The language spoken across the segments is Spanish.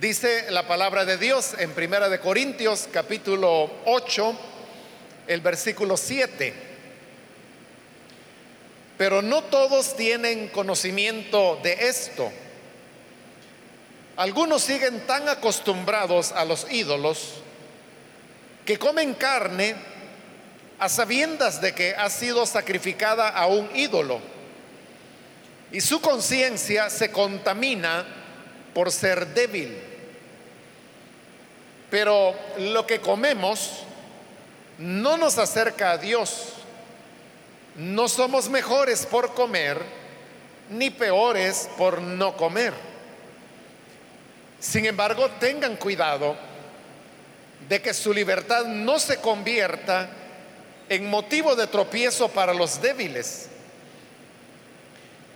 Dice la palabra de Dios en Primera de Corintios capítulo 8, el versículo 7. Pero no todos tienen conocimiento de esto. Algunos siguen tan acostumbrados a los ídolos que comen carne a sabiendas de que ha sido sacrificada a un ídolo. Y su conciencia se contamina por ser débil. Pero lo que comemos no nos acerca a Dios. No somos mejores por comer, ni peores por no comer. Sin embargo, tengan cuidado de que su libertad no se convierta en motivo de tropiezo para los débiles.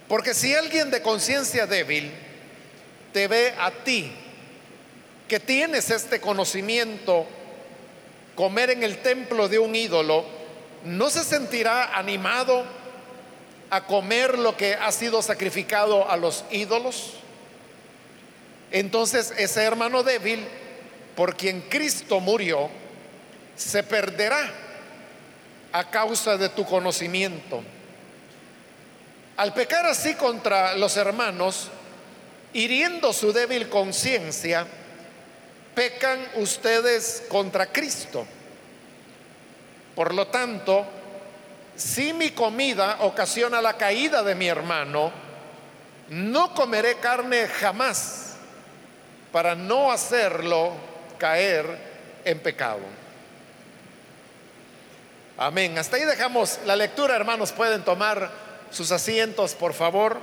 Porque si alguien de conciencia débil te ve a ti, que tienes este conocimiento, comer en el templo de un ídolo, no se sentirá animado a comer lo que ha sido sacrificado a los ídolos. Entonces ese hermano débil, por quien Cristo murió, se perderá a causa de tu conocimiento. Al pecar así contra los hermanos, hiriendo su débil conciencia, pecan ustedes contra Cristo. Por lo tanto, si mi comida ocasiona la caída de mi hermano, no comeré carne jamás para no hacerlo caer en pecado. Amén. Hasta ahí dejamos la lectura, hermanos. Pueden tomar sus asientos, por favor.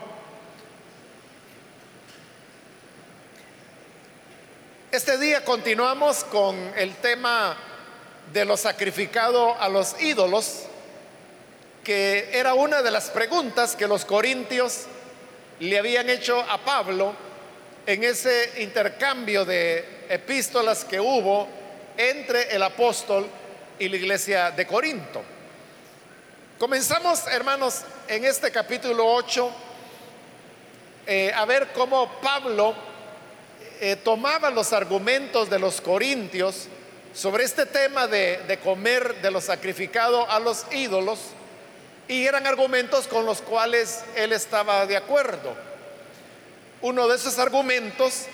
Este día continuamos con el tema de lo sacrificado a los ídolos, que era una de las preguntas que los corintios le habían hecho a Pablo en ese intercambio de epístolas que hubo entre el apóstol y la iglesia de Corinto. Comenzamos, hermanos, en este capítulo 8 eh, a ver cómo Pablo eh, tomaba los argumentos de los corintios sobre este tema de, comer de lo sacrificado a los ídolos y eran argumentos con los cuales él estaba de acuerdo. Uno de esos argumentos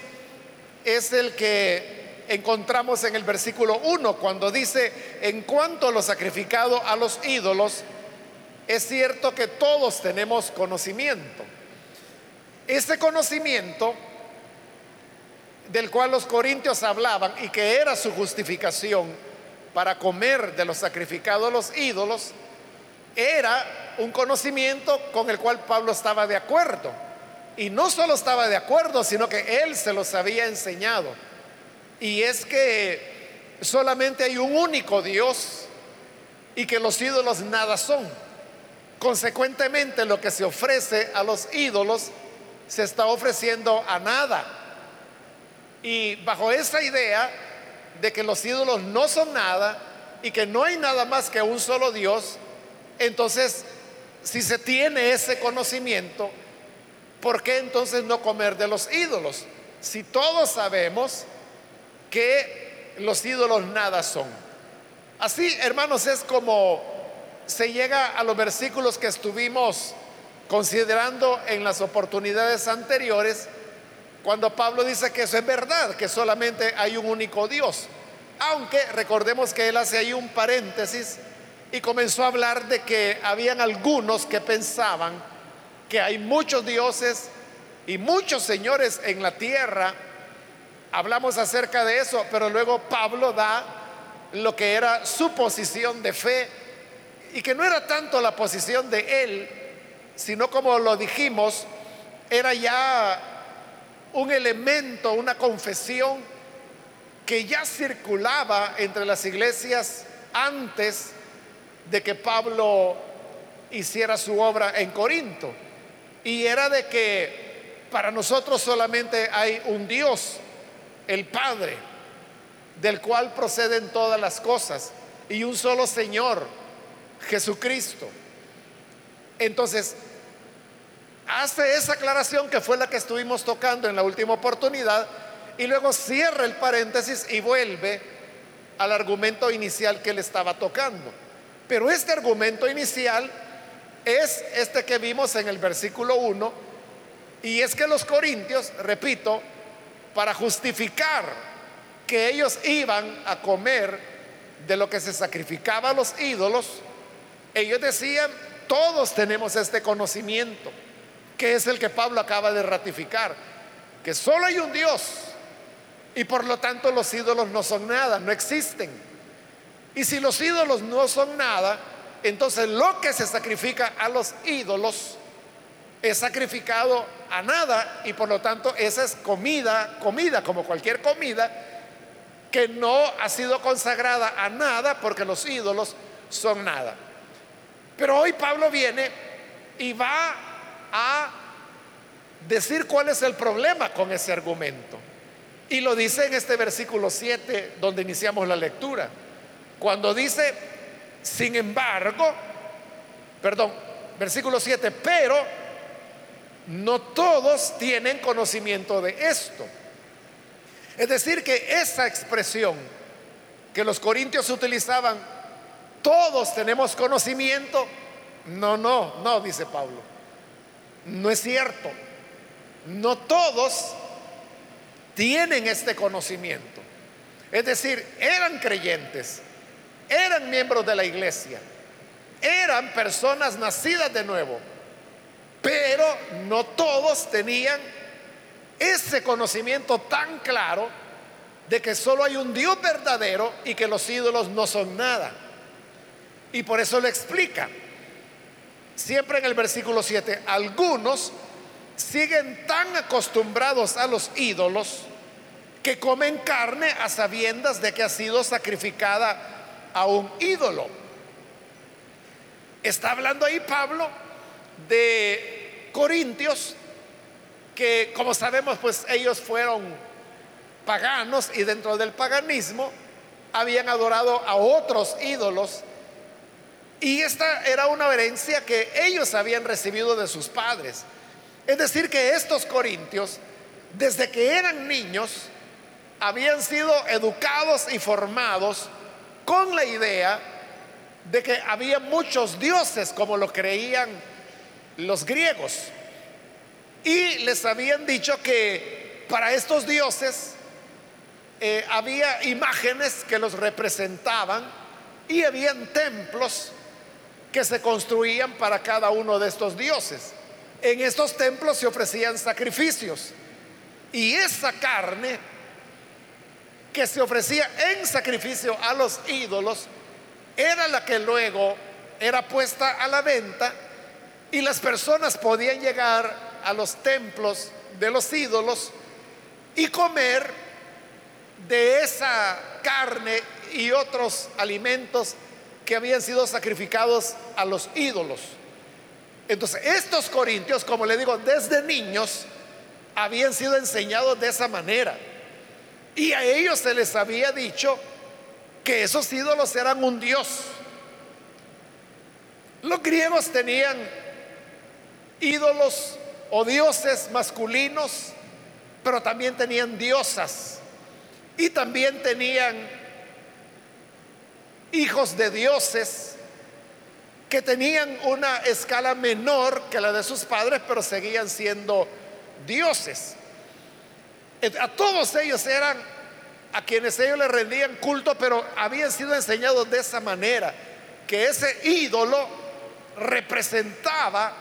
es el que encontramos en el versículo 1, cuando dice, en cuanto a lo sacrificado a los ídolos, es cierto que todos tenemos conocimiento. Ese conocimiento del cual los corintios hablaban y que era su justificación para comer de lo sacrificado a los ídolos, era un conocimiento con el cual Pablo estaba de acuerdo. Y no solo estaba de acuerdo, sino que él se los había enseñado. Y es que solamente hay un único Dios y que los ídolos nada son. Consecuentemente, lo que se ofrece a los ídolos se está ofreciendo a nada. Y bajo esa idea de que los ídolos no son nada y que no hay nada más que un solo Dios, entonces, si se tiene ese conocimiento, ¿por qué entonces no comer de los ídolos? Si todos sabemos que los ídolos nada son. Así, hermanos, es como se llega a los versículos que estuvimos considerando en las oportunidades anteriores, cuando Pablo dice que eso es verdad, que solamente hay un único Dios. Aunque recordemos que él hace ahí un paréntesis y comenzó a hablar de que habían algunos que pensaban que hay muchos dioses y muchos señores en la tierra Hablamos acerca de eso, pero luego Pablo da lo que era su posición de fe y que no era tanto la posición de él, sino como lo dijimos, era ya un elemento, una confesión que ya circulaba entre las iglesias antes de que Pablo hiciera su obra en Corinto. Y era de que para nosotros solamente hay un Dios el Padre, del cual proceden todas las cosas, y un solo Señor, Jesucristo. Entonces, hace esa aclaración que fue la que estuvimos tocando en la última oportunidad, y luego cierra el paréntesis y vuelve al argumento inicial que le estaba tocando. Pero este argumento inicial es este que vimos en el versículo 1, y es que los corintios, repito, para justificar que ellos iban a comer de lo que se sacrificaba a los ídolos, ellos decían, todos tenemos este conocimiento, que es el que Pablo acaba de ratificar, que solo hay un Dios y por lo tanto los ídolos no son nada, no existen. Y si los ídolos no son nada, entonces lo que se sacrifica a los ídolos es sacrificado a nada y por lo tanto esa es comida, comida como cualquier comida que no ha sido consagrada a nada porque los ídolos son nada. Pero hoy Pablo viene y va a decir cuál es el problema con ese argumento. Y lo dice en este versículo 7 donde iniciamos la lectura. Cuando dice, sin embargo, perdón, versículo 7, pero no todos tienen conocimiento de esto. Es decir, que esa expresión que los corintios utilizaban, todos tenemos conocimiento, no, no, no, dice Pablo, no es cierto. No todos tienen este conocimiento. Es decir, eran creyentes, eran miembros de la iglesia, eran personas nacidas de nuevo, pero no todos tenían ese conocimiento tan claro de que solo hay un Dios verdadero y que los ídolos no son nada. Y por eso le explica, siempre en el versículo 7, algunos siguen tan acostumbrados a los ídolos que comen carne a sabiendas de que ha sido sacrificada a un ídolo. Está hablando ahí Pablo de Corintios, que como sabemos, pues ellos fueron paganos y dentro del paganismo habían adorado a otros ídolos. Y esta era una herencia que ellos habían recibido de sus padres. Es decir, que estos corintios, desde que eran niños, habían sido educados y formados con la idea de que había muchos dioses como lo creían los griegos. Y les habían dicho que para estos dioses eh, había imágenes que los representaban y habían templos que se construían para cada uno de estos dioses. En estos templos se ofrecían sacrificios y esa carne que se ofrecía en sacrificio a los ídolos era la que luego era puesta a la venta y las personas podían llegar a los templos de los ídolos y comer de esa carne y otros alimentos que habían sido sacrificados a los ídolos. Entonces, estos corintios, como le digo, desde niños habían sido enseñados de esa manera. Y a ellos se les había dicho que esos ídolos eran un dios. Los griegos tenían ídolos o dioses masculinos, pero también tenían diosas. Y también tenían hijos de dioses que tenían una escala menor que la de sus padres, pero seguían siendo dioses. A todos ellos eran a quienes ellos le rendían culto, pero habían sido enseñados de esa manera, que ese ídolo representaba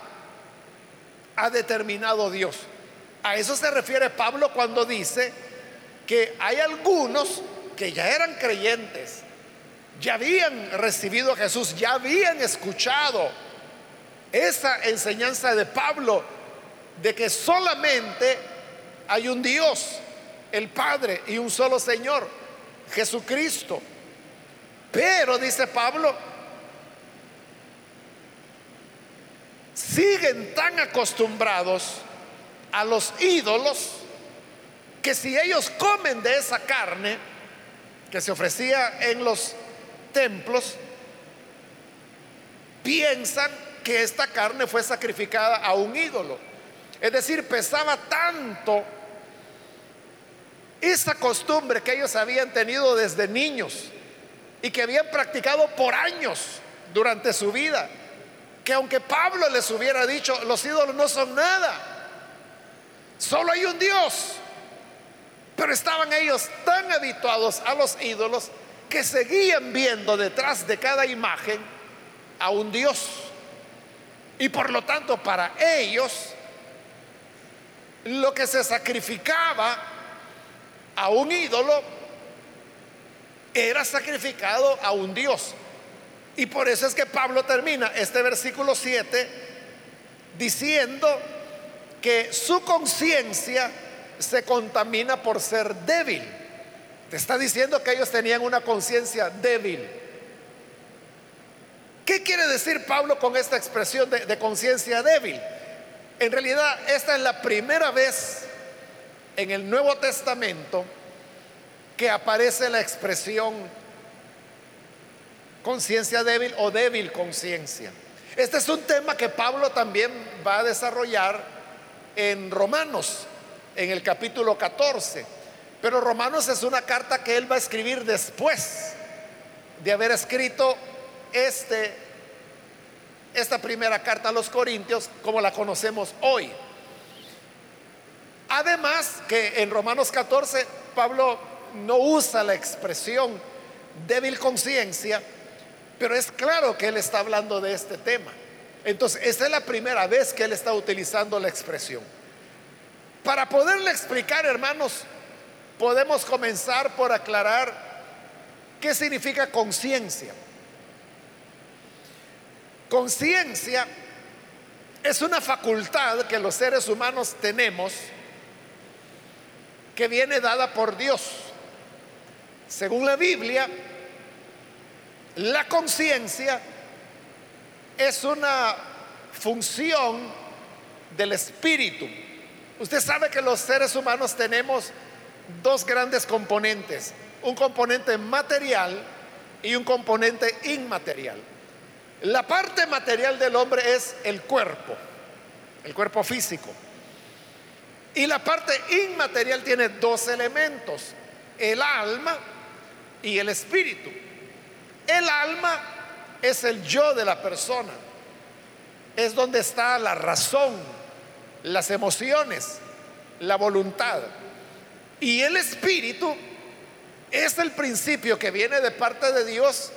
a determinado Dios. A eso se refiere Pablo cuando dice que hay algunos que ya eran creyentes, ya habían recibido a Jesús, ya habían escuchado esa enseñanza de Pablo de que solamente hay un Dios, el Padre y un solo Señor, Jesucristo. Pero, dice Pablo, siguen tan acostumbrados a los ídolos que si ellos comen de esa carne que se ofrecía en los templos piensan que esta carne fue sacrificada a un ídolo. Es decir, pesaba tanto esa costumbre que ellos habían tenido desde niños y que habían practicado por años durante su vida, que aunque Pablo les hubiera dicho, los ídolos no son nada, solo hay un Dios, pero estaban ellos tan habituados a los ídolos que seguían viendo detrás de cada imagen a un Dios. Y por lo tanto, para ellos, lo que se sacrificaba a un ídolo era sacrificado a un Dios. Y por eso es que Pablo termina este versículo 7 diciendo que su conciencia se contamina por ser débil. Te está diciendo que ellos tenían una conciencia débil. ¿Qué quiere decir Pablo con esta expresión de, de conciencia débil? En realidad, esta es la primera vez en el Nuevo Testamento que aparece la expresión conciencia débil o débil conciencia. Este es un tema que Pablo también va a desarrollar en Romanos, en el capítulo 14. Pero Romanos es una carta que él va a escribir después de haber escrito este, esta primera carta a los Corintios como la conocemos hoy. Además que en Romanos 14 Pablo no usa la expresión débil conciencia, pero es claro que él está hablando de este tema. Entonces, esta es la primera vez que él está utilizando la expresión. Para poderle explicar, hermanos, podemos comenzar por aclarar qué significa conciencia. Conciencia es una facultad que los seres humanos tenemos que viene dada por Dios. Según la Biblia, la conciencia es una función del espíritu. Usted sabe que los seres humanos tenemos dos grandes componentes, un componente material y un componente inmaterial. La parte material del hombre es el cuerpo, el cuerpo físico. Y la parte inmaterial tiene dos elementos, el alma y el espíritu. El alma es el yo de la persona, es donde está la razón, las emociones, la voluntad. Y el espíritu es el principio que viene de parte de Dios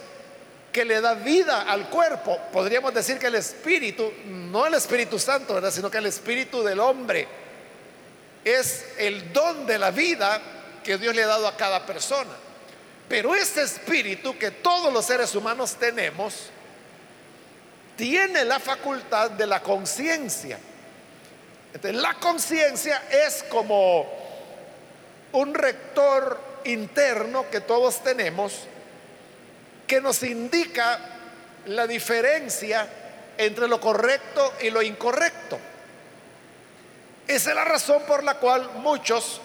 que le da vida al cuerpo. Podríamos decir que el espíritu, no el Espíritu Santo, sino que el espíritu del hombre es el don de la vida que Dios le ha dado a cada persona. Pero ese espíritu que todos los seres humanos tenemos, tiene la facultad de la conciencia. La conciencia es como un rector interno que todos tenemos que nos indica la diferencia entre lo correcto y lo incorrecto. Esa es la razón por la cual muchos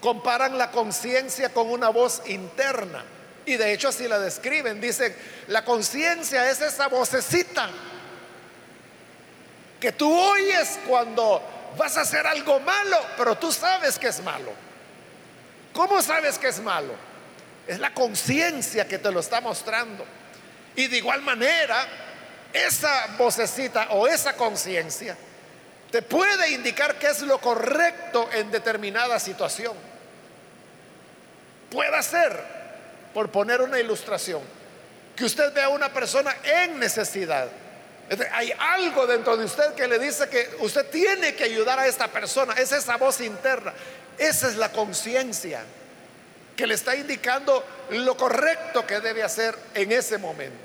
comparan la conciencia con una voz interna. Y de hecho así la describen. Dicen, la conciencia es esa vocecita que tú oyes cuando vas a hacer algo malo, pero tú sabes que es malo. ¿Cómo sabes que es malo? Es la conciencia que te lo está mostrando. Y de igual manera, esa vocecita o esa conciencia te puede indicar qué es lo correcto en determinada situación. Puede ser, por poner una ilustración, que usted vea a una persona en necesidad. Hay algo dentro de usted que le dice que usted tiene que ayudar a esta persona. Es esa voz interna. Esa es la conciencia que le está indicando lo correcto que debe hacer en ese momento.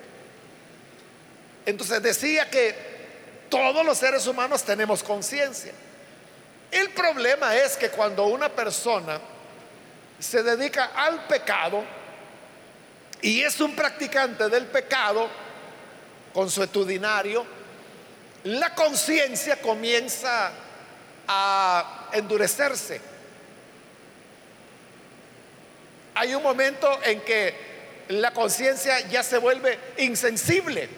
Entonces decía que todos los seres humanos tenemos conciencia. El problema es que cuando una persona se dedica al pecado y es un practicante del pecado consuetudinario, la conciencia comienza a endurecerse. Hay un momento en que la conciencia ya se vuelve insensible.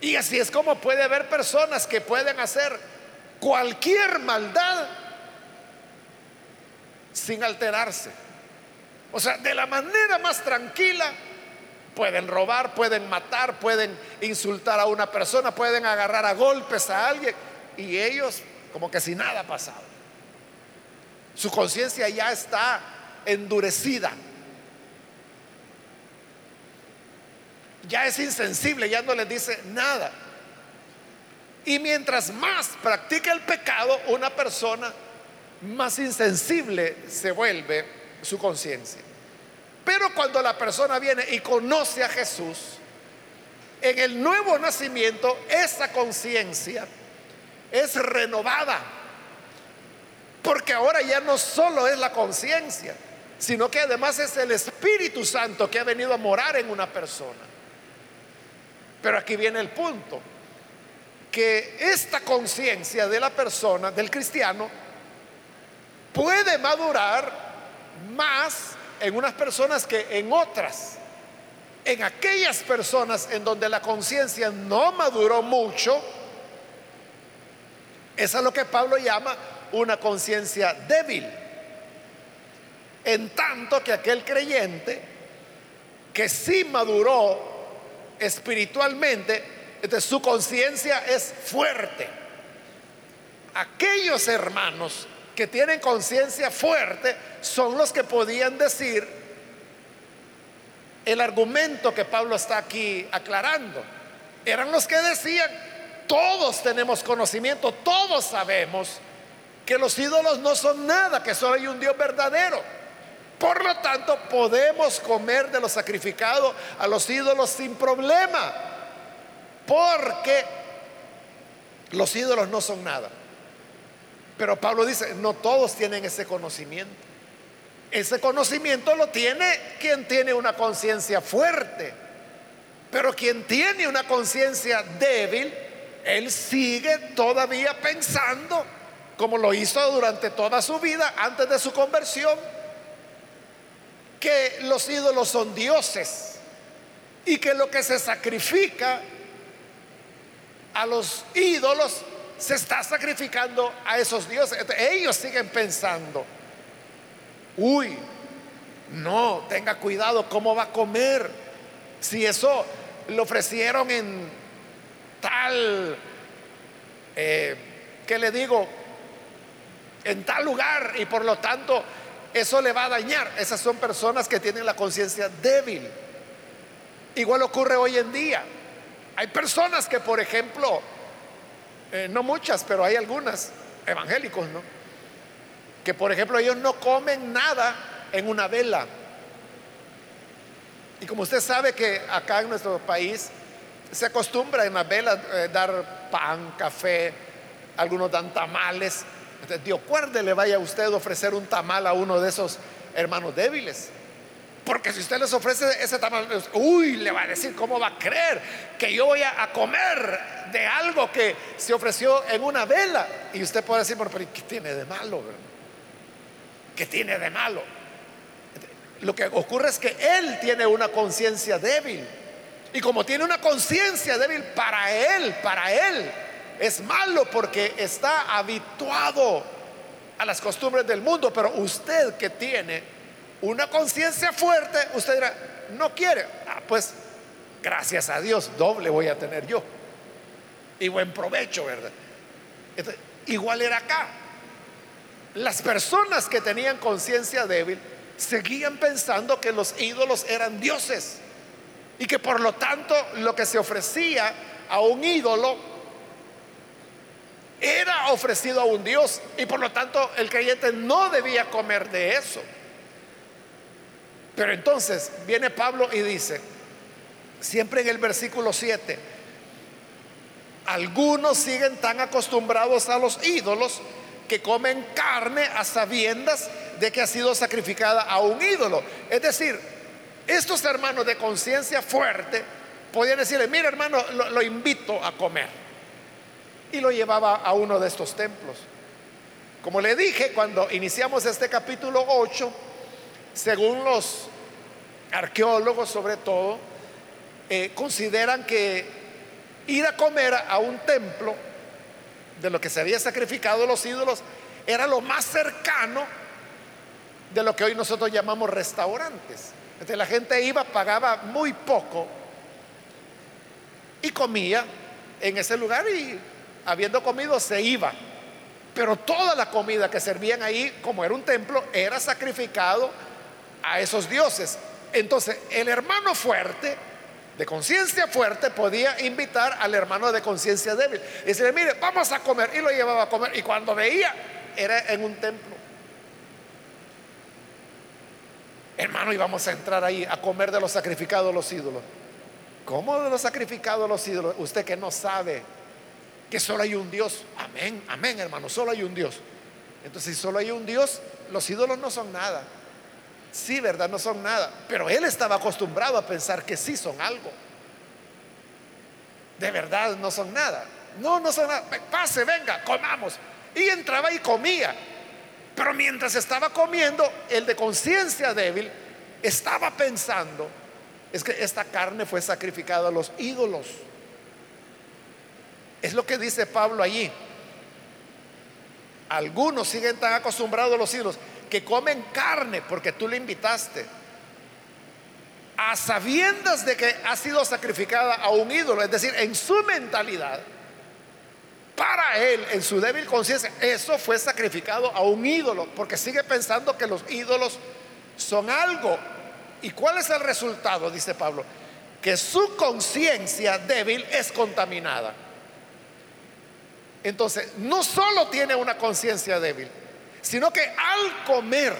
Y así es como puede haber personas que pueden hacer cualquier maldad sin alterarse. O sea, de la manera más tranquila, pueden robar, pueden matar, pueden insultar a una persona, pueden agarrar a golpes a alguien y ellos como que si nada ha pasado. Su conciencia ya está endurecida. Ya es insensible, ya no les dice nada. Y mientras más practica el pecado, una persona más insensible se vuelve su conciencia. Pero cuando la persona viene y conoce a Jesús, en el nuevo nacimiento, esa conciencia es renovada. Porque ahora ya no solo es la conciencia, sino que además es el Espíritu Santo que ha venido a morar en una persona. Pero aquí viene el punto, que esta conciencia de la persona, del cristiano, puede madurar más en unas personas que en otras. En aquellas personas en donde la conciencia no maduró mucho, esa es lo que Pablo llama una conciencia débil. En tanto que aquel creyente que sí maduró espiritualmente, su conciencia es fuerte. Aquellos hermanos que tienen conciencia fuerte son los que podían decir el argumento que Pablo está aquí aclarando. Eran los que decían, todos tenemos conocimiento, todos sabemos que los ídolos no son nada, que solo hay un Dios verdadero. Por lo tanto, podemos comer de lo sacrificado a los ídolos sin problema, porque los ídolos no son nada. Pero Pablo dice, no todos tienen ese conocimiento. Ese conocimiento lo tiene quien tiene una conciencia fuerte. Pero quien tiene una conciencia débil, él sigue todavía pensando, como lo hizo durante toda su vida antes de su conversión, que los ídolos son dioses y que lo que se sacrifica a los ídolos se está sacrificando a esos dioses. Ellos siguen pensando, uy, no, tenga cuidado, ¿cómo va a comer? Si eso lo ofrecieron en tal, eh, ¿qué le digo? En tal lugar y por lo tanto eso le va a dañar. Esas son personas que tienen la conciencia débil. Igual ocurre hoy en día. Hay personas que, por ejemplo, eh, no muchas, pero hay algunas, evangélicos, ¿no? Que por ejemplo ellos no comen nada en una vela. Y como usted sabe que acá en nuestro país se acostumbra en las velas eh, dar pan, café, algunos dan tamales. Entonces, Dios le vaya a usted ofrecer un tamal a uno de esos hermanos débiles. Porque si usted les ofrece ese tamal, uy, le va a decir, ¿cómo va a creer que yo voy a, comer de algo que se ofreció en una vela? Y usted puede decir, pero ¿qué tiene de malo? ¿Qué tiene de malo? Lo que ocurre es que él tiene una conciencia débil. Y como tiene una conciencia débil para él, para él, es malo porque está habituado a las costumbres del mundo. Pero usted que tiene una conciencia fuerte, usted dirá, no quiere. Ah, pues gracias a Dios, doble voy a tener yo. Y buen provecho, ¿verdad? igual era acá. Las personas que tenían conciencia débil seguían pensando que los ídolos eran dioses y que por lo tanto lo que se ofrecía a un ídolo era ofrecido a un dios y por lo tanto el creyente no debía comer de eso. Pero entonces viene Pablo y dice, siempre en el versículo 7, algunos siguen tan acostumbrados a los ídolos que comen carne a sabiendas de que ha sido sacrificada a un ídolo. Es decir, estos hermanos de conciencia fuerte podían decirle, mira hermano, lo, invito a comer. Y lo llevaba a uno de estos templos. Como le dije cuando iniciamos este capítulo 8, según los arqueólogos sobre todo, eh, consideran que ir a comer a un templo de lo que se había sacrificado los ídolos era lo más cercano de lo que hoy nosotros llamamos restaurantes. Entonces la gente iba, pagaba muy poco y comía en ese lugar y habiendo comido se iba. Pero toda la comida que servían ahí, como era un templo, era sacrificado a esos dioses. Entonces el hermano fuerte, de conciencia fuerte, podía invitar al hermano de conciencia débil. Y decirle, mire, vamos a comer. Y lo llevaba a comer. Y cuando veía, era en un templo. Hermano, íbamos a entrar ahí a comer de los sacrificados los ídolos. ¿Cómo de los sacrificados los ídolos? Usted que no sabe que solo hay un Dios. Amén, amén, hermano, solo hay un Dios. Entonces, si solo hay un Dios, los ídolos no son nada. Sí, ¿verdad? No son nada. Pero él estaba acostumbrado a pensar que sí son algo. De verdad no son nada. No, no son nada. Pase, venga, comamos. Y entraba y comía. Pero mientras estaba comiendo, el de conciencia débil estaba pensando, es que esta carne fue sacrificada a los ídolos. Es lo que dice Pablo allí. Algunos siguen tan acostumbrados a los ídolos que comen carne porque tú le invitaste. A sabiendas de que ha sido sacrificada a un ídolo, es decir, en su mentalidad, para él, en su débil conciencia, eso fue sacrificado a un ídolo, porque sigue pensando que los ídolos son algo. ¿Y cuál es el resultado? Dice Pablo, que su conciencia débil es contaminada. Entonces, no solo tiene una conciencia débil, sino que al comer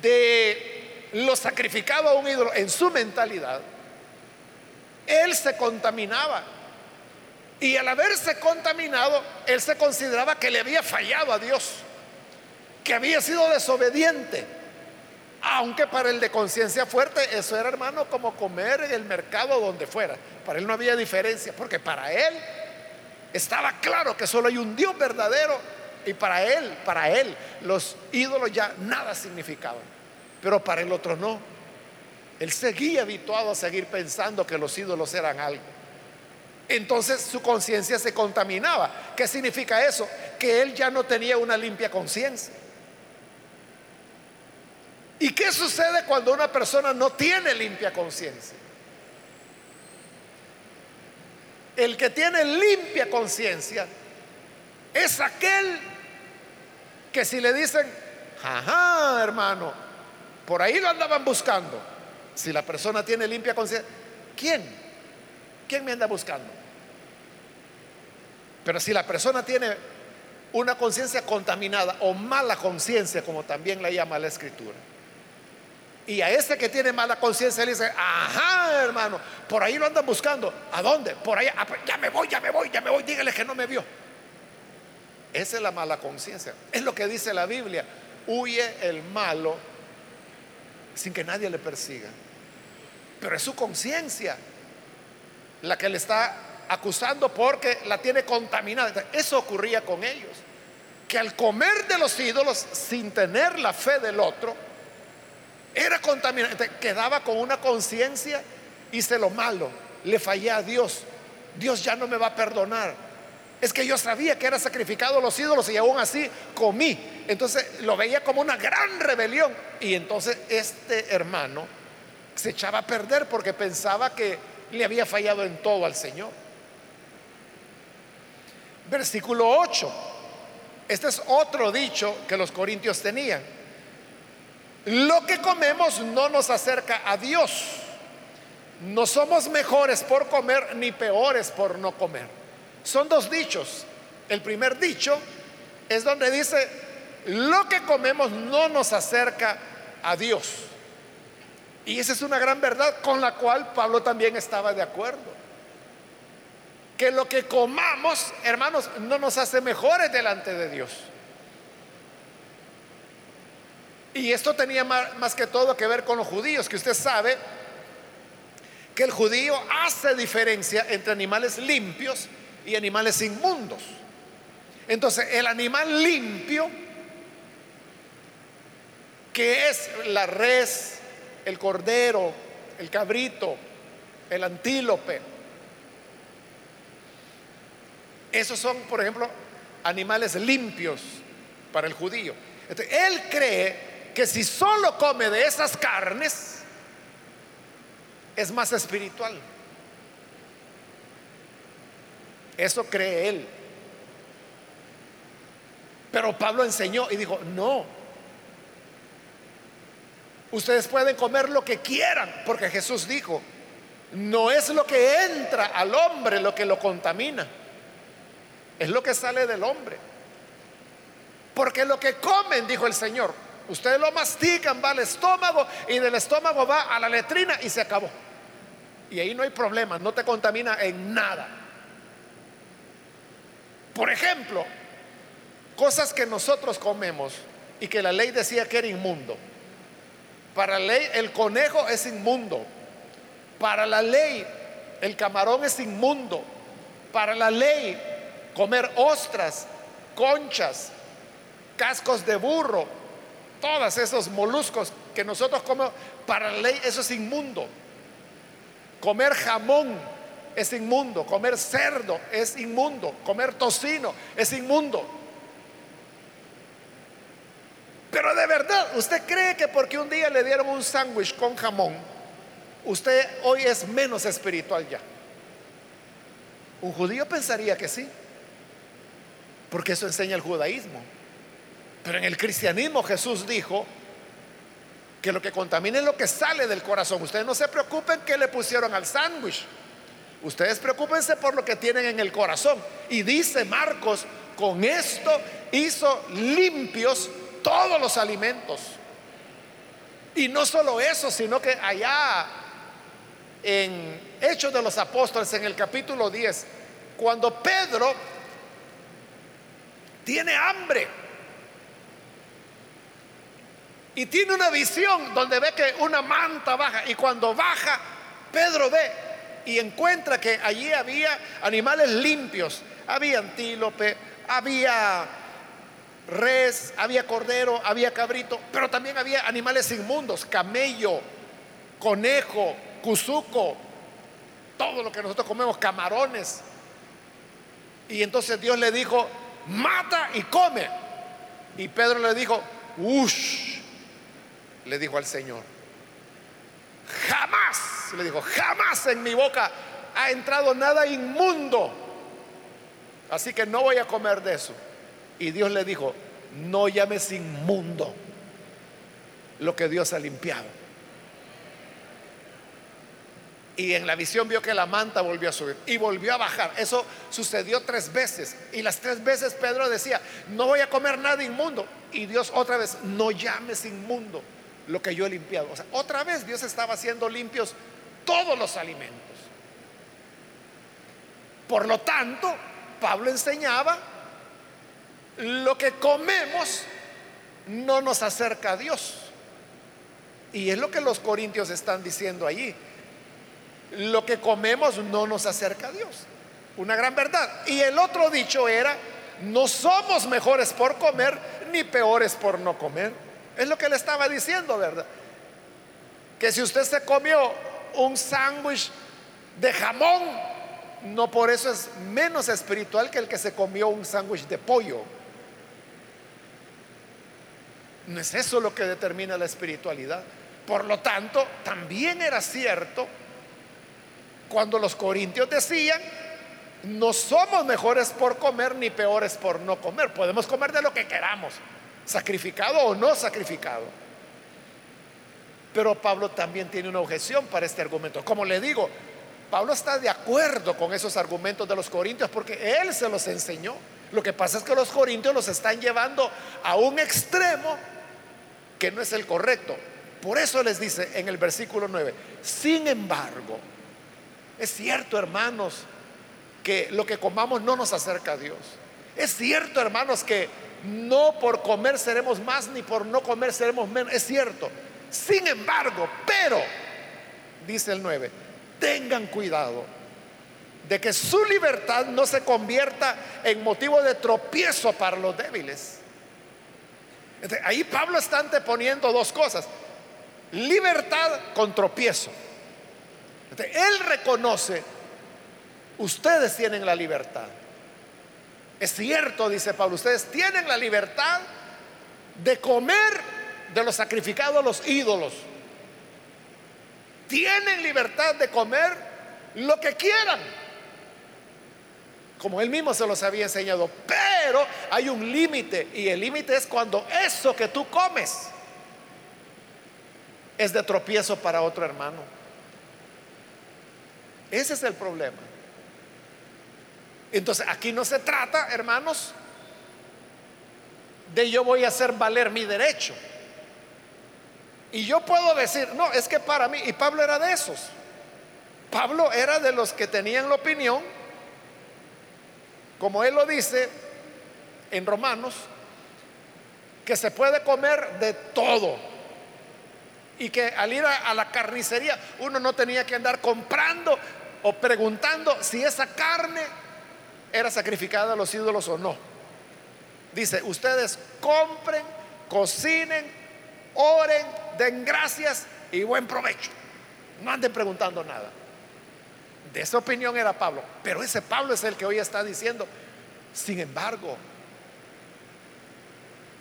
de lo sacrificado a un ídolo en su mentalidad, él se contaminaba. Y al haberse contaminado, él se consideraba que le había fallado a Dios, que había sido desobediente. Aunque para el de conciencia fuerte eso era, hermano, como comer en el mercado donde fuera. Para él no había diferencia, porque para él estaba claro que solo hay un Dios verdadero y para él, para él, los ídolos ya nada significaban. Pero para el otro no. Él seguía habituado a seguir pensando que los ídolos eran algo. Entonces su conciencia se contaminaba. ¿Qué significa eso? Que él ya no tenía una limpia conciencia. ¿Y qué sucede cuando una persona no tiene limpia conciencia? El que tiene limpia conciencia es aquel que si le dicen, ajá, hermano, por ahí lo andaban buscando. Si la persona tiene limpia conciencia, ¿quién? ¿Quién me anda buscando? Pero si la persona tiene una conciencia contaminada o mala conciencia, como también la llama la escritura, y a ese que tiene mala conciencia le dice, ajá, hermano, por ahí lo andan buscando. ¿A dónde? Por ahí, ah, pues ya me voy, ya me voy, ya me voy, dígale que no me vio. Esa es la mala conciencia. Es lo que dice la Biblia. Huye el malo sin que nadie le persiga. Pero es su conciencia la que le está acusando porque la tiene contaminada. Eso ocurría con ellos. Que al comer de los ídolos sin tener la fe del otro, era contaminante, quedaba con una conciencia, hice lo malo, le fallé a Dios, Dios ya no me va a perdonar. Es que yo sabía que era sacrificado los ídolos y aún así comí. Entonces lo veía como una gran rebelión. Y entonces este hermano se echaba a perder porque pensaba que le había fallado en todo al Señor. Versículo 8. Este es otro dicho que los corintios tenían. Lo que comemos no nos acerca a Dios. No somos mejores por comer ni peores por no comer. Son dos dichos. El primer dicho es donde dice, lo que comemos no nos acerca a Dios. Y esa es una gran verdad con la cual Pablo también estaba de acuerdo. Que lo que comamos, hermanos, no nos hace mejores delante de Dios. Y esto tenía más, que todo que ver con los judíos, que usted sabe que el judío hace diferencia entre animales limpios y animales inmundos. Entonces, el animal limpio, que es la res, el cordero, el cabrito, el antílope, esos son, por ejemplo, animales limpios para el judío. él cree que si solo come de esas carnes, es más espiritual. Eso cree él. Pero Pablo enseñó y dijo, no, ustedes pueden comer lo que quieran, porque Jesús dijo, no es lo que entra al hombre lo que lo contamina, es lo que sale del hombre. Porque lo que comen, dijo el Señor, ustedes lo mastican, va al estómago y del estómago va a la letrina y se acabó. Y ahí no hay problema, no te contamina en nada. Por ejemplo, cosas que nosotros comemos y que la ley decía que era inmundo. Para la ley el conejo es inmundo. Para la ley el camarón es inmundo. Para la ley comer ostras, conchas, cascos de burro, todos esos moluscos que nosotros comemos, para la ley eso es inmundo. Comer jamón es inmundo, comer cerdo es inmundo, comer tocino es inmundo. Pero de verdad, ¿usted cree que porque un día le dieron un sándwich con jamón, usted hoy es menos espiritual ya? Un judío pensaría que sí, porque eso enseña el judaísmo. Pero en el cristianismo Jesús dijo que lo que contamina es lo que sale del corazón. Ustedes no se preocupen que le pusieron al sándwich. Ustedes preocupense por lo que tienen en el corazón. Y dice Marcos, con esto hizo limpios todos los alimentos. Y no solo eso, sino que allá en Hechos de los Apóstoles, en el capítulo 10, cuando Pedro tiene hambre y tiene una visión donde ve que una manta baja y cuando baja, Pedro ve y encuentra que allí había animales limpios, había antílope, había res, había cordero, había cabrito, pero también había animales inmundos, camello, conejo, cuzuco, todo lo que nosotros comemos, camarones. Y entonces Dios le dijo, mata y come. Y Pedro le dijo, ush, le dijo al Señor, jamás, le dijo, jamás en mi boca ha entrado nada inmundo. Así que no voy a comer de eso. Y Dios le dijo, no llames inmundo lo que Dios ha limpiado. Y en la visión vio que la manta volvió a subir y volvió a bajar. Eso sucedió tres veces. Y las tres veces Pedro decía, no voy a comer nada inmundo. Y Dios otra vez, no llames inmundo lo que yo he limpiado. O sea, otra vez Dios estaba haciendo limpios todos los alimentos. Por lo tanto, Pablo enseñaba lo que comemos no nos acerca a Dios. Y es lo que los corintios están diciendo allí. Lo que comemos no nos acerca a Dios. Una gran verdad. Y el otro dicho era, no somos mejores por comer ni peores por no comer. Es lo que le estaba diciendo, ¿verdad? Que si usted se comió un sándwich de jamón, no por eso es menos espiritual que el que se comió un sándwich de pollo. No es eso lo que determina la espiritualidad. Por lo tanto, también era cierto cuando los corintios decían, no somos mejores por comer ni peores por no comer. Podemos comer de lo que queramos, sacrificado o no sacrificado. Pero Pablo también tiene una objeción para este argumento. Como le digo, Pablo está de acuerdo con esos argumentos de los corintios porque él se los enseñó. Lo que pasa es que los corintios los están llevando a un extremo que no es el correcto. Por eso les dice en el versículo 9, sin embargo, es cierto hermanos que lo que comamos no nos acerca a Dios. Es cierto hermanos que no por comer seremos más ni por no comer seremos menos. Es cierto. Sin embargo, pero, dice el 9, tengan cuidado de que su libertad no se convierta en motivo de tropiezo para los débiles ahí Pablo está anteponiendo dos cosas. Libertad con tropiezo. él reconoce, ustedes tienen la libertad. Es cierto, dice Pablo, ustedes tienen la libertad de comer de los sacrificados a los ídolos. Tienen libertad de comer lo que quieran, como él mismo se los había enseñado, pero hay un límite y el límite es cuando eso que tú comes es de tropiezo para otro hermano. Ese es el problema. Entonces, aquí no se trata, hermanos, de yo voy a hacer valer mi derecho. Y yo puedo decir, no, es que para mí, y Pablo era de esos. Pablo era de los que tenían la opinión, como él lo dice en Romanos, que se puede comer de todo. Y que al ir a, la carnicería uno no tenía que andar comprando o preguntando si esa carne era sacrificada a los ídolos o no. Dice, ustedes compren, cocinen, oren, den gracias y buen provecho. No anden preguntando nada. De esa opinión era Pablo. Pero ese Pablo es el que hoy está diciendo, sin embargo,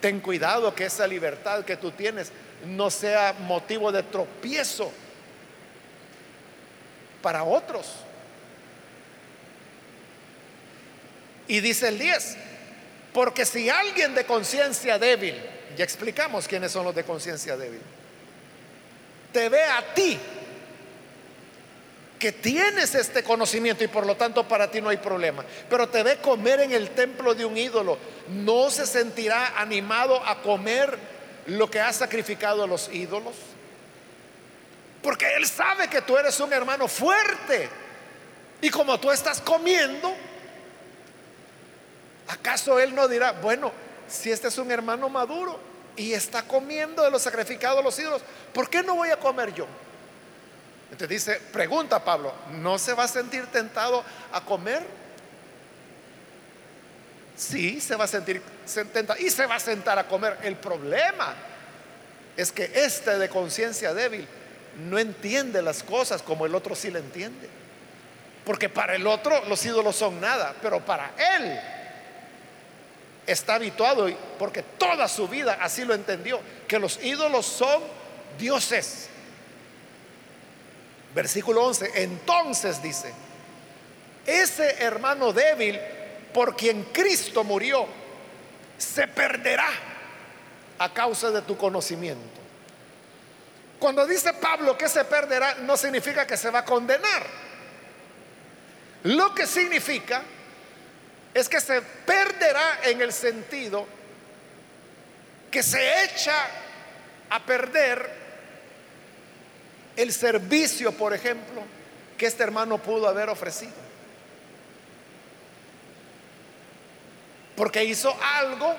ten cuidado que esa libertad que tú tienes no sea motivo de tropiezo para otros. Y dice el 10, porque si alguien de conciencia débil, ya explicamos quiénes son los de conciencia débil, te ve a ti que tienes este conocimiento y por lo tanto para ti no hay problema, pero te ve comer en el templo de un ídolo, no se sentirá animado a comer lo que ha sacrificado a los ídolos. Porque Él sabe que tú eres un hermano fuerte. Y como tú estás comiendo, ¿acaso Él no dirá, bueno, si este es un hermano maduro y está comiendo de los sacrificados a los ídolos, ¿por qué no voy a comer yo? Entonces dice, pregunta Pablo, ¿no se va a sentir tentado a comer? Sí, se va a sentir tentado y se va a sentar a comer. El problema es que este de conciencia débil no entiende las cosas como el otro sí le entiende. Porque para el otro los ídolos son nada, pero para él está habituado, porque toda su vida así lo entendió, que los ídolos son dioses. Versículo 11, entonces dice, ese hermano débil por quien Cristo murió, se perderá a causa de tu conocimiento. Cuando dice Pablo que se perderá, no significa que se va a condenar. Lo que significa es que se perderá en el sentido que se echa a perder el servicio, por ejemplo, que este hermano pudo haber ofrecido. Porque hizo algo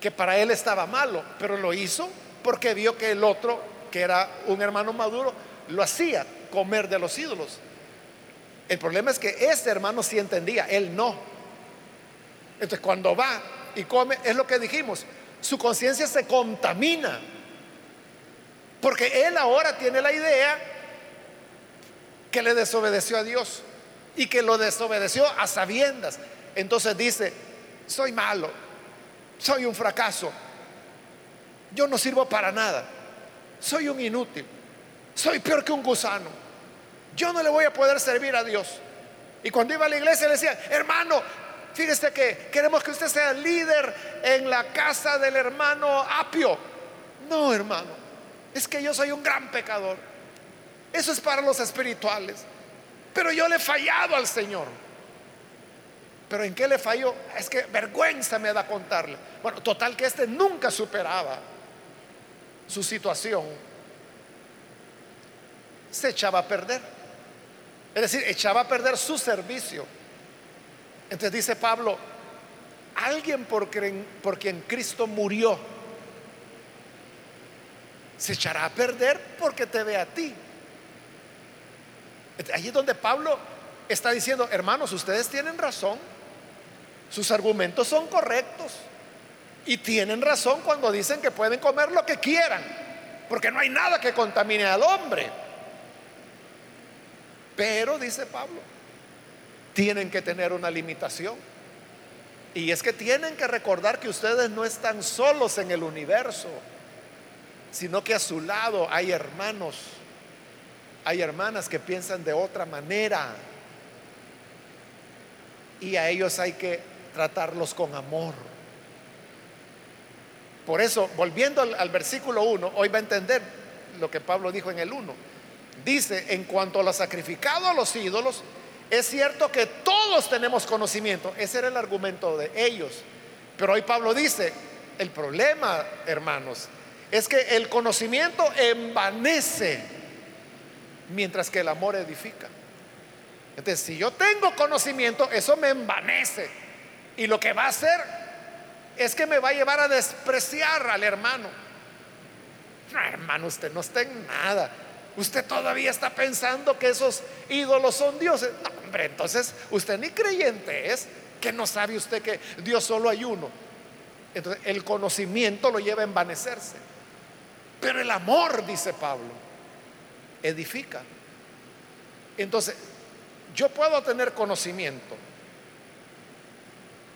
que para él estaba malo, pero lo hizo porque vio que el otro que era un hermano maduro, lo hacía comer de los ídolos. El problema es que ese hermano sí entendía, él no. Entonces cuando va y come, es lo que dijimos, su conciencia se contamina. Porque él ahora tiene la idea que le desobedeció a Dios y que lo desobedeció a sabiendas. Entonces dice, soy malo, soy un fracaso, yo no sirvo para nada soy un inútil, soy peor que un gusano, yo no le voy a poder servir a Dios. Y cuando iba a la iglesia le decía, hermano, fíjese que queremos que usted sea líder en la casa del hermano Apio. No, hermano, es que yo soy un gran pecador. Eso es para los espirituales. Pero yo le he fallado al Señor. Pero ¿en qué le falló? Es que vergüenza me da contarle. Bueno, total que este nunca superaba su situación, se echaba a perder. Es decir, echaba a perder su servicio. Entonces dice Pablo, alguien por quien, Cristo murió, se echará a perder porque te ve a ti. Allí es donde Pablo está diciendo, hermanos, ustedes tienen razón, sus argumentos son correctos. Y tienen razón cuando dicen que pueden comer lo que quieran, porque no hay nada que contamine al hombre. Pero, dice Pablo, tienen que tener una limitación. Y es que tienen que recordar que ustedes no están solos en el universo, sino que a su lado hay hermanos, hay hermanas que piensan de otra manera. Y a ellos hay que tratarlos con amor. Por eso, volviendo al, versículo 1, hoy va a entender lo que Pablo dijo en el 1. Dice, en cuanto a lo sacrificado a los ídolos, es cierto que todos tenemos conocimiento. Ese era el argumento de ellos. Pero hoy Pablo dice, el problema, hermanos, es que el conocimiento envanece mientras que el amor edifica. Entonces, si yo tengo conocimiento, eso me envanece. Y lo que va a hacer es que me va a llevar a despreciar al hermano. No, hermano, usted no está en nada. Usted todavía está pensando que esos ídolos son dioses. No, entonces usted ni creyente es, que no sabe usted que Dios solo hay uno. Entonces el conocimiento lo lleva a envanecerse. Pero el amor, dice Pablo, edifica. Entonces, yo puedo tener conocimiento,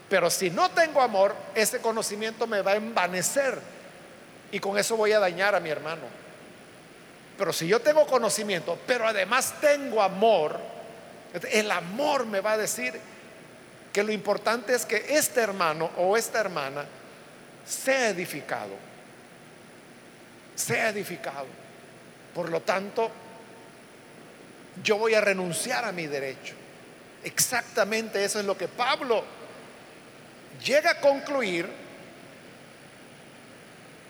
pero si no tengo amor, ese conocimiento me va a envanecer y con eso voy a dañar a mi hermano. Pero si yo tengo conocimiento, pero además tengo amor, el amor me va a decir que lo importante es que este hermano o esta hermana sea edificado. Sea edificado. Por lo tanto, yo voy a renunciar a mi derecho. Exactamente eso es lo que Pablo llega a concluir,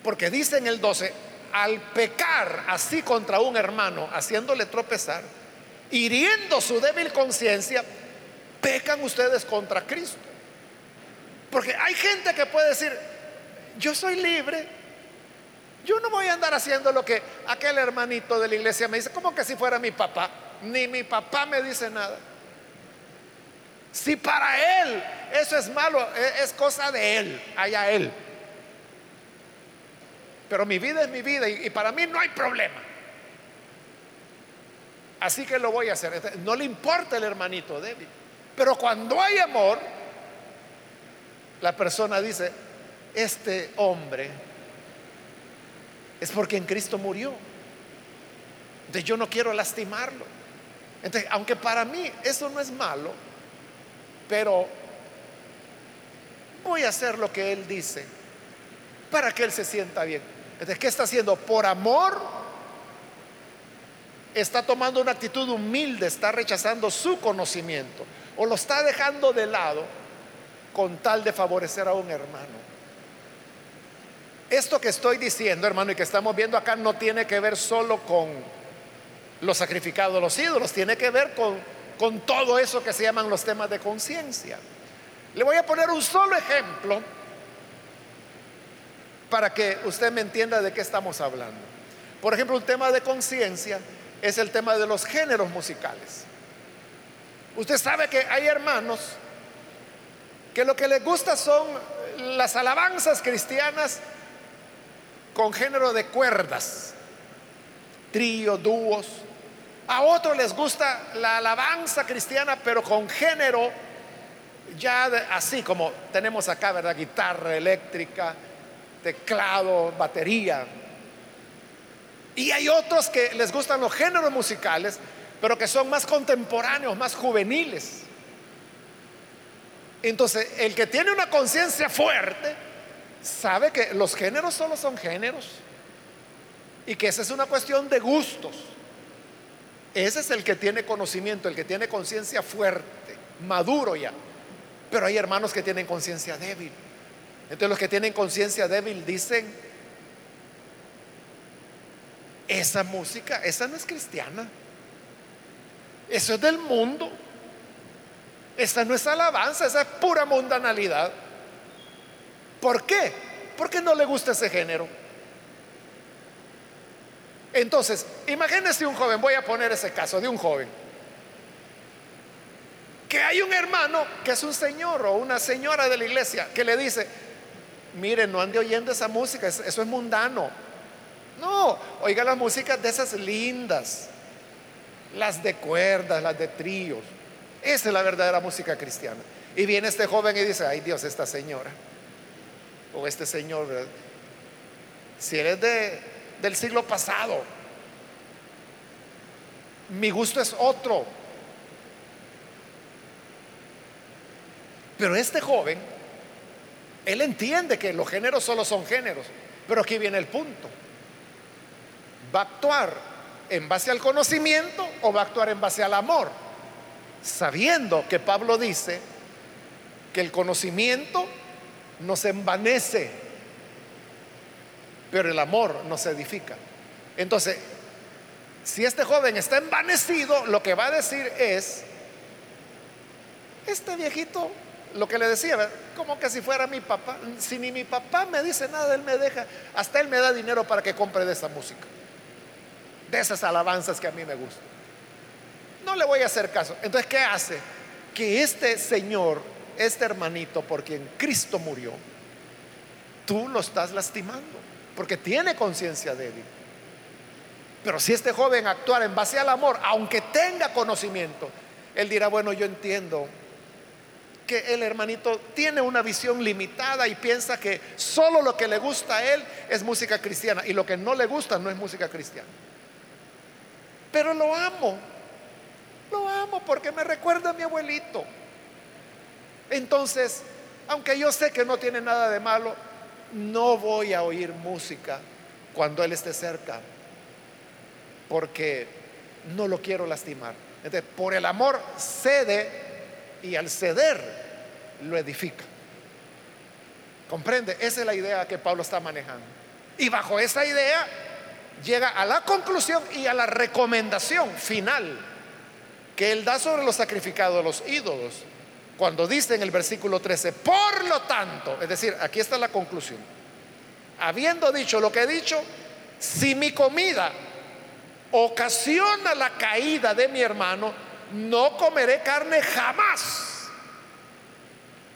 porque dice en el 12, al pecar así contra un hermano, haciéndole tropezar, hiriendo su débil conciencia, pecan ustedes contra Cristo. Porque hay gente que puede decir, yo soy libre, yo no voy a andar haciendo lo que aquel hermanito de la iglesia me dice, como que si fuera mi papá, ni mi papá me dice nada. Si para él eso es malo, e, es cosa de él, allá él. Pero mi vida es mi vida y, para mí no hay problema. Así que lo voy a hacer. No le importa el hermanito débil. Pero cuando hay amor, la persona dice, este hombre es porque en Cristo murió. Entonces yo no quiero lastimarlo. Entonces, aunque para mí eso no es malo, pero voy a hacer lo que Él dice para que Él se sienta bien. Entonces, ¿qué está haciendo? Por amor, está tomando una actitud humilde, está rechazando su conocimiento o lo está dejando de lado con tal de favorecer a un hermano. Esto que estoy diciendo, hermano, y que estamos viendo acá no tiene que ver solo con los sacrificados los ídolos, tiene que ver con con todo eso que se llaman los temas de conciencia. Le voy a poner un solo ejemplo para que usted me entienda de qué estamos hablando. Por ejemplo, un tema de conciencia es el tema de los géneros musicales. Usted sabe que hay hermanos que lo que les gusta son las alabanzas cristianas con género de cuerdas, trío, dúos, a otros les gusta la alabanza cristiana, pero con género ya así como tenemos acá, ¿verdad? Guitarra eléctrica, teclado, batería. Y hay otros que les gustan los géneros musicales, pero que son más contemporáneos, más juveniles. Entonces, el que tiene una conciencia fuerte sabe que los géneros solo son géneros y que esa es una cuestión de gustos. Ese es el que tiene conocimiento, el que tiene conciencia fuerte, maduro ya. Pero hay hermanos que tienen conciencia débil. Entonces los que tienen conciencia débil dicen, esa música, esa no es cristiana. Eso es del mundo. Esa no es alabanza, esa es pura mundanalidad. ¿Por qué? Porque no le gusta ese género. Entonces, imagínese un joven, voy a poner ese caso de un joven, que hay un hermano que es un señor o una señora de la iglesia que le dice, mire, no ande oyendo esa música, eso es mundano. No, oiga las músicas de esas lindas, las de cuerdas, las de tríos. Esa es la verdadera música cristiana. Y viene este joven y dice, ay Dios, esta señora o este señor, si eres de, del siglo pasado, mi gusto es otro. Pero este joven, él entiende que los géneros solo son géneros. Pero aquí viene el punto. ¿Va a actuar en base al conocimiento o va a actuar en base al amor? Sabiendo que Pablo dice que el conocimiento nos envanece, pero el amor nos edifica. Entonces, si este joven está envanecido, lo que va a decir es, este viejito, lo que le decía, como que si fuera mi papá, si ni mi papá me dice nada, él me deja, hasta él me da dinero para que compre de esa música, de esas alabanzas que a mí me gustan. No le voy a hacer caso. Entonces, ¿qué hace? Que este señor, este hermanito por quien Cristo murió, tú lo estás lastimando, porque tiene conciencia débil. Pero si este joven actuara en base al amor, aunque tenga conocimiento, él dirá, bueno, yo entiendo que el hermanito tiene una visión limitada y piensa que solo lo que le gusta a él es música cristiana y lo que no le gusta no es música cristiana. Pero lo amo, lo amo porque me recuerda a mi abuelito. Entonces, aunque yo sé que no tiene nada de malo, no voy a oír música cuando él esté cerca porque no lo quiero lastimar. Por el amor cede y al ceder lo edifica. ¿Comprende? Esa es la idea que Pablo está manejando. Y bajo esa idea llega a la conclusión y a la recomendación final que él da sobre los sacrificados de los ídolos. Cuando dice en el versículo 13, por lo tanto, es decir, aquí está la conclusión. Habiendo dicho lo que he dicho, si mi comida ocasiona la caída de mi hermano, no comeré carne jamás.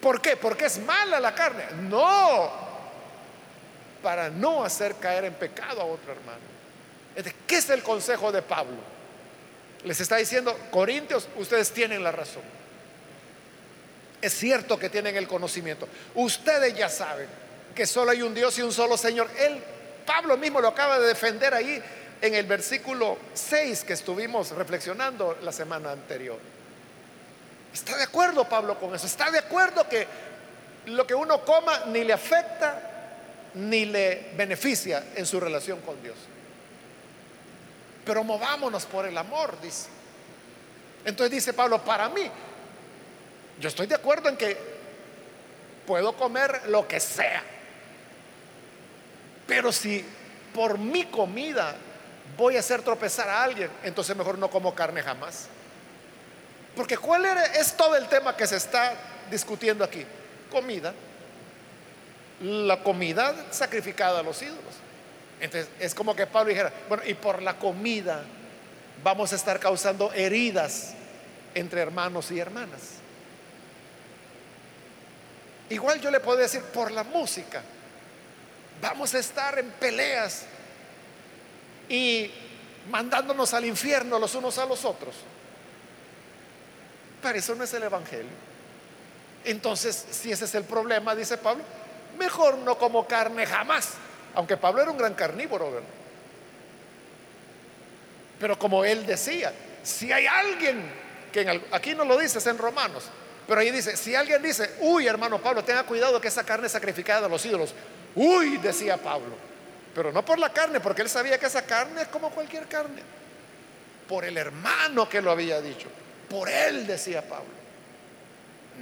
¿Por qué? Porque es mala la carne. No, para no hacer caer en pecado a otro hermano. ¿Qué es el consejo de Pablo? Les está diciendo, Corintios, ustedes tienen la razón. Es cierto que tienen el conocimiento. Ustedes ya saben que solo hay un Dios y un solo Señor. Él, Pablo mismo lo acaba de defender ahí en el versículo 6 que estuvimos reflexionando la semana anterior. ¿Está de acuerdo Pablo con eso? ¿Está de acuerdo que lo que uno coma ni le afecta ni le beneficia en su relación con Dios? Pero movámonos por el amor, dice. Entonces dice Pablo, para mí, yo estoy de acuerdo en que puedo comer lo que sea. Pero si por mi comida voy a hacer tropezar a alguien, entonces mejor no como carne jamás. Porque ¿cuál es todo el tema que se está discutiendo aquí? Comida. La comida sacrificada a los ídolos. Entonces es como que Pablo dijera, bueno, y por la comida vamos a estar causando heridas entre hermanos y hermanas. Igual yo le puedo decir, por la música, vamos a estar en peleas y mandándonos al infierno los unos a los otros. Para eso no es el Evangelio. Entonces, si ese es el problema, dice Pablo, mejor no como carne jamás. Aunque Pablo era un gran carnívoro, ¿verdad? Pero como él decía, si hay alguien que aquí no lo dice, en Romanos, pero ahí dice, si alguien dice, uy, hermano Pablo, tenga cuidado que esa carne es sacrificada a los ídolos. Uy, decía Pablo, pero no por la carne, porque él sabía que esa carne es como cualquier carne. Por el hermano que lo había dicho. Por él, decía Pablo.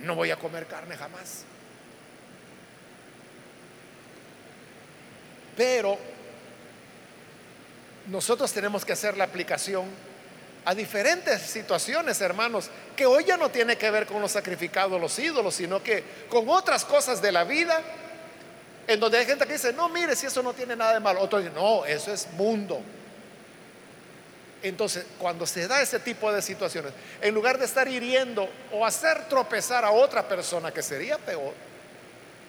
No voy a comer carne jamás. Pero nosotros tenemos que hacer la aplicación a diferentes situaciones, hermanos, que hoy ya no tiene que ver con los sacrificados, los ídolos, sino que con otras cosas de la vida en donde hay gente que dice, no, mire, si eso no tiene nada de malo. Otros dicen, no, eso es mundo. Entonces, cuando se da ese tipo de situaciones, en lugar de estar hiriendo o hacer tropezar a otra persona, que sería peor,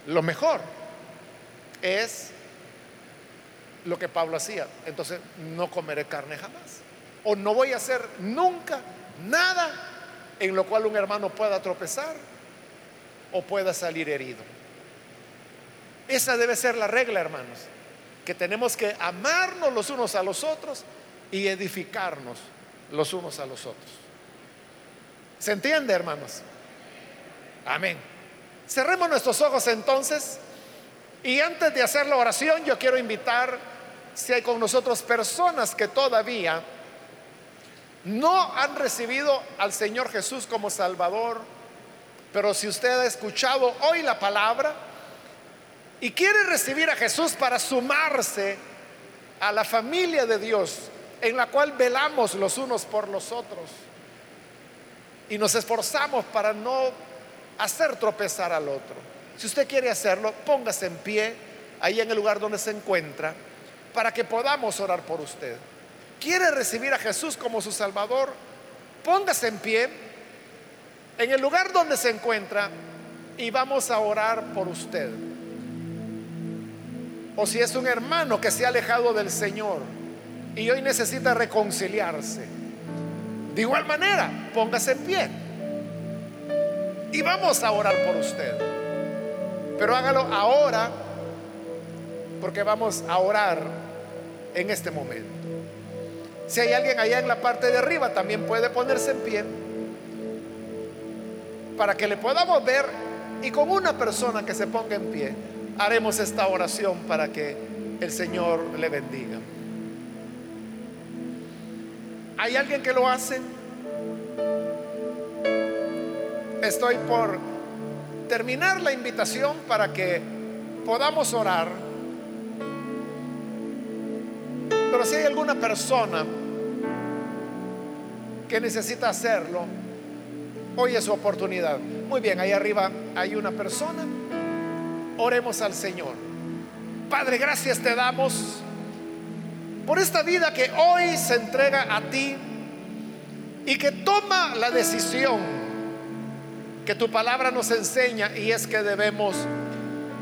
lo mejor es lo que Pablo hacía. Entonces, no comeré carne jamás. O no voy a hacer nunca nada en lo cual un hermano pueda tropezar o pueda salir herido. Esa debe ser la regla, hermanos, que tenemos que amarnos los unos a los otros y edificarnos los unos a los otros. ¿Se entiende, hermanos? Amén. Cerremos nuestros ojos entonces y antes de hacer la oración yo quiero invitar si hay con nosotros personas que todavía no han recibido al Señor Jesús como Salvador, pero si usted ha escuchado hoy la palabra y quiere recibir a Jesús para sumarse a la familia de Dios, en la cual velamos los unos por los otros y nos esforzamos para no hacer tropezar al otro. Si usted quiere hacerlo, póngase en pie ahí en el lugar donde se encuentra para que podamos orar por usted quiere recibir a Jesús como su Salvador, póngase en pie en el lugar donde se encuentra y vamos a orar por usted. O si es un hermano que se ha alejado del Señor y hoy necesita reconciliarse, de igual manera, póngase en pie. Y vamos a orar por usted. Pero hágalo ahora, porque vamos a orar en este momento. Si hay alguien allá en la parte de arriba, también puede ponerse en pie para que le podamos ver y con una persona que se ponga en pie haremos esta oración para que el Señor le bendiga. ¿Hay alguien que lo hace? Estoy por terminar la invitación para que podamos orar. Pero si hay alguna persona que necesita hacerlo, hoy es su oportunidad. Muy bien, ahí arriba hay una persona. Oremos al Señor. Padre, gracias te damos por esta vida que hoy se entrega a ti y que toma la decisión que tu palabra nos enseña y es que debemos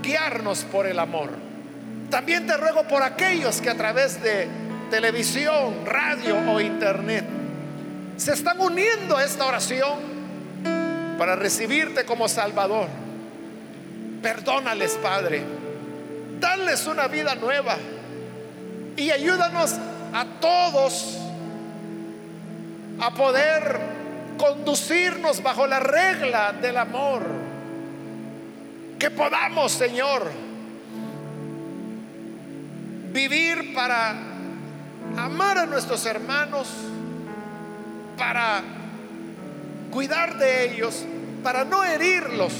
guiarnos por el amor. También te ruego por aquellos que a través de televisión, radio o internet se están uniendo a esta oración para recibirte como Salvador. Perdónales, Padre. Dales una vida nueva. Y ayúdanos a todos a poder conducirnos bajo la regla del amor. Que podamos, Señor, vivir para amar a nuestros hermanos para cuidar de ellos, para no herirlos,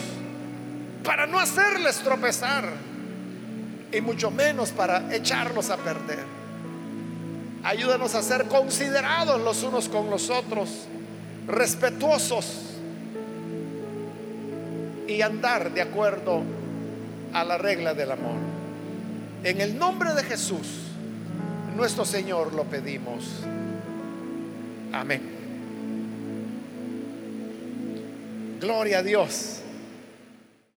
para no hacerles tropezar y mucho menos para echarlos a perder. Ayúdanos a ser considerados los unos con los otros, respetuosos y andar de acuerdo a la regla del amor. En el nombre de Jesús, nuestro Señor, lo pedimos. Amén. Gloria a Dios.